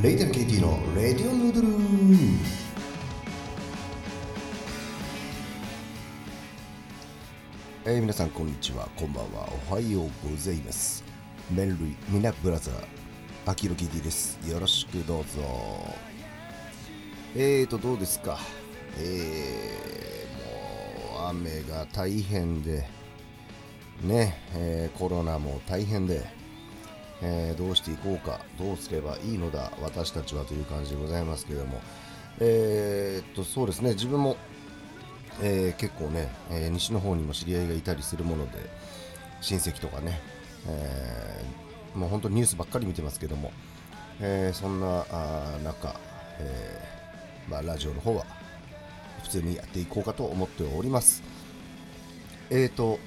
レイテル KT のレディオヌードル。えー、皆さんこんにちは。こんばんは。おはようございます。メルリミナブラザーアキロ KT です。よろしくどうぞ。えーとどうですか？えー、もう雨が大変で。ね、えー、コロナも大変で。えー、どうしていこうか、どうすればいいのだ、私たちはという感じでございますけれども、えー、っと、そうですね、自分も、えー、結構ね、え西の方にも知り合いがいたりするもので、親戚とかね、えもう本当にニュースばっかり見てますけども、えそんな中、えまあ、ラジオの方は普通にやっていこうかと思っております。えーと、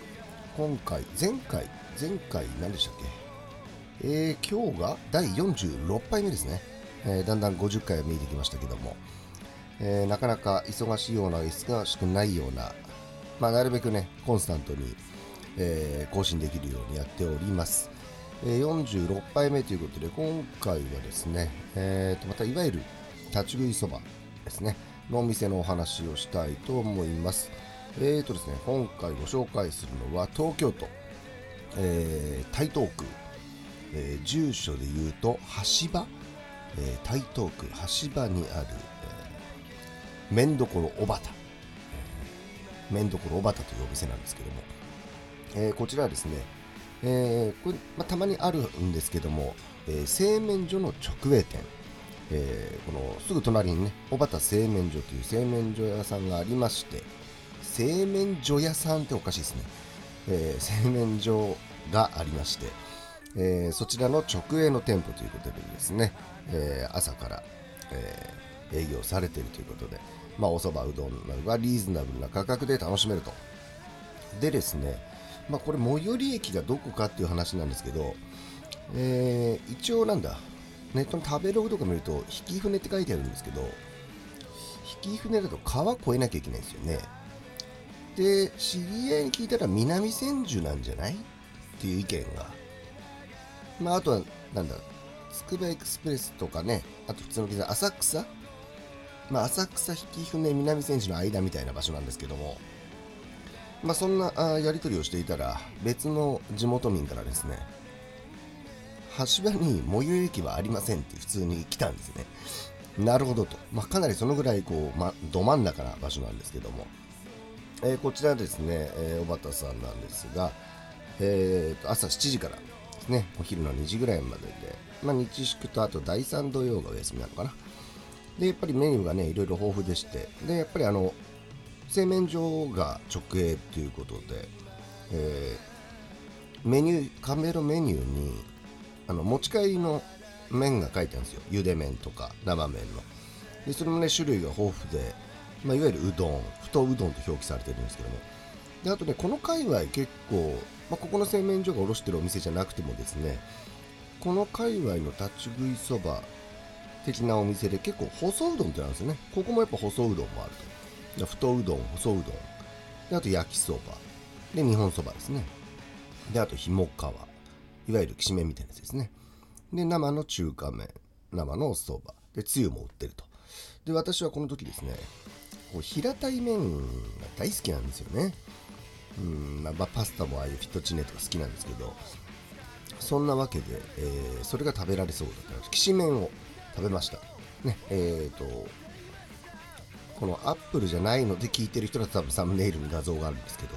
今回、前回、前回何でしたっけ？えー、今日が第46杯目ですね、えー、だんだん50回は見えてきましたけども、えー、なかなか忙しいような忙しくないような、まあ、なるべくねコンスタントに、え更新できるようにやっております、え46杯目ということで今回はですね、えー、とまたいわゆる立ち食いそばですね。のお店のお話をしたいと思います。えーとですね今回ご紹介するのは東京都、え台東区えー、住所で言うと橋場、えー、台東区橋場にある、えー、麺どころおばた、えー、麺どころおばたというお店なんですけども、えー、こちらはですね、えーこれまあ、たまにあるんですけども、えー、製麺所の直営店、えー、このすぐ隣にね小畑製麺所という製麺所屋さんがありまして製麺所屋さんっておかしいですね、えー、製麺所がありまして、えー、そちらの直営の店舗ということでですね、えー、朝から、えー、営業されているということで、まあ、おそばうどんなどがリーズナブルな価格で楽しめると。でですね、まあ、これ最寄り駅がどこかっていう話なんですけど、えー、一応なんだ、ネットの食べログとか見ると、引き船って書いてあるんですけど、引き船だと川越えなきゃいけないんですよね。で、知り合いに聞いたら南千住なんじゃない？っていう意見がまあ、あとは、なんだ、つくばエクスプレスとかね、あと普通の記浅草？まあ、浅草引船南千住の間みたいな場所なんですけども、まあ、そんなあやり取りをしていたら、別の地元民からですね、橋場に最寄り駅はありませんって普通に来たんですね。なるほどと。まあ、かなりそのぐらいこう、ま、ど真ん中な場所なんですけども、えー、こちらですね、えー、小畑さんなんですが、えー、と朝7時からですね。お昼の2時ぐらいまでで、まあ、日祝とあと第3土曜がお休みなのかな。でやっぱりメニューがねいろいろ豊富でして。でやっぱりあの製麺所が直営っていうことで、えー、メニューカメロメニューにあの持ち帰りの麺が書いてあるんですよ。茹で麺とか生麺の。でそれもね種類が豊富で、まあ、いわゆるうどん太うどんと表記されてるんですけども。であとねこの界隈結構まあ、ここの製麺所が卸してるお店じゃなくてもですねこの界隈の立ち食いそば的なお店で結構細うどんってあるんですよね。ここもやっぱ細うどんもあると。太うどん細うどん。であと焼きそば。で日本そばですね。であとひもかわ。いわゆるきしめんみたいなやつですね。で生の中華麺。生のおそばでつゆも売ってると。で私はこの時ですねこう平たい麺が大好きなんですよね。うんまあ、パスタもああいうフィットチネとか好きなんですけどそんなわけで、えー、それが食べられそうだったきしめんを食べました。ねえーとこのアップルじゃないので聞いてる人は多分サムネイルに画像があるんですけど、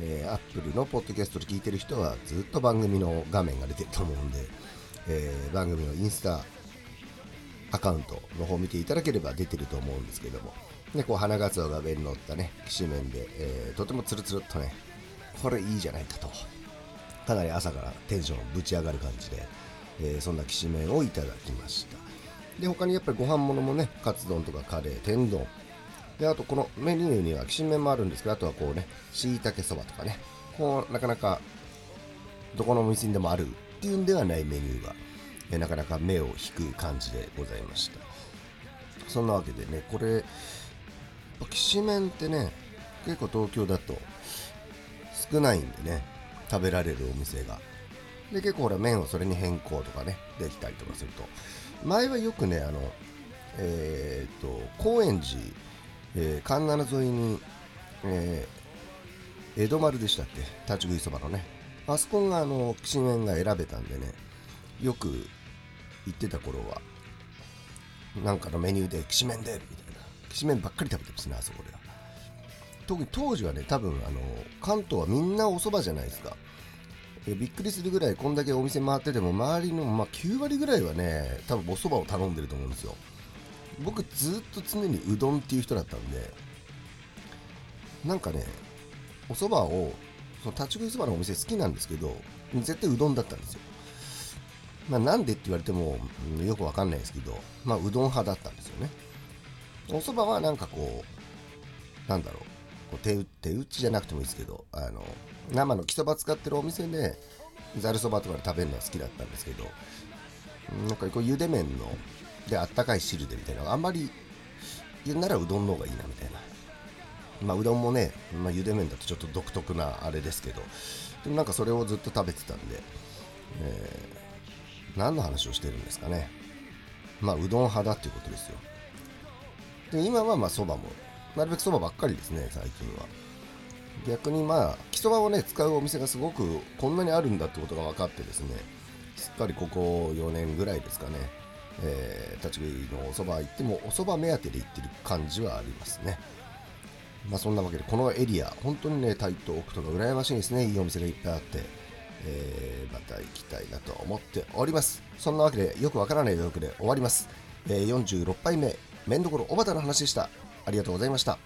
えー、アップルのポッドキャストで聞いてる人はずっと番組の画面が出てると思うんで、えー、番組のインスタアカウントの方を見ていただければ出てると思うんですけども、で、こう、花ガツオが上に乗ったね、きしめんで、えー、とてもツルツルっとね、これいいじゃないかと。かなり朝からテンションぶち上がる感じで、えー、そんなきしめんをいただきました。で、他にやっぱりご飯物もね、カツ丼とかカレー、天丼。で、あとこのメニューにはきしめんもあるんですけど、あとはこうね、しいたけそばとかね、こう、なかなか、どこのお店にでもあるっていうんではないメニューが、えー、なかなか目を引く感じでございました。そんなわけでね、これ、きしめんってね結構東京だと少ないんでね食べられるお店が。で結構ほら麺をそれに変更とかねできたりとかすると。前はよくねあのえー、っと高円寺、えー、環七沿いに、えー、江戸丸でしたっけ？立ち食いそばのね。あそこがあのきしめんが選べたんでねよく行ってた頃は。なんかのメニューできしめんでみたいな。きしめんばっかり食べてますねあそこでは。特に当時はね多分あの関東はみんなお蕎麦じゃないですか。えびっくりするぐらいこんだけお店回ってても周りの、まあ、9割ぐらいはね多分お蕎麦を頼んでると思うんですよ。僕ずっと常にうどんっていう人だったんでなんかねお蕎麦をその立ち食いそばのお店好きなんですけど絶対うどんだったんですよ。まあ、なんでって言われても、よくわかんないですけど、まあ、うどん派だったんですよね。お蕎麦はなんかこうなんだろう。こう手手打ちじゃなくてもいいですけどあの生の木そば使ってるお店でざるそばとかで食べるのは好きだったんですけどなんかこうゆで麺のであったかい汁でみたいなあんまり言うならうどんの方がいいなみたいな。まあうどんもね、まあ、ゆで麺だとちょっと独特なあれですけどでもなんかそれをずっと食べてたんで、えー、何の話をしてるんですかね。まあうどん派だっていうことですよ。今はまあそばもなるべくそばばっかりですね最近は。逆にまあ基礎場をね使うお店がすごくこんなにあるんだってことが分かってですねすっかりここ4年ぐらいですかね、えー、立ち食いのお蕎麦行ってもお蕎麦目当てで行ってる感じはありますね。まあそんなわけでこのエリア本当にね台東区とか羨ましいですね。いいお店がいっぱいあってえー、また行きたいなと思っております。そんなわけでよくわからない予約で終わります、えー、46杯目。面どころおばたの話でした。ありがとうございました。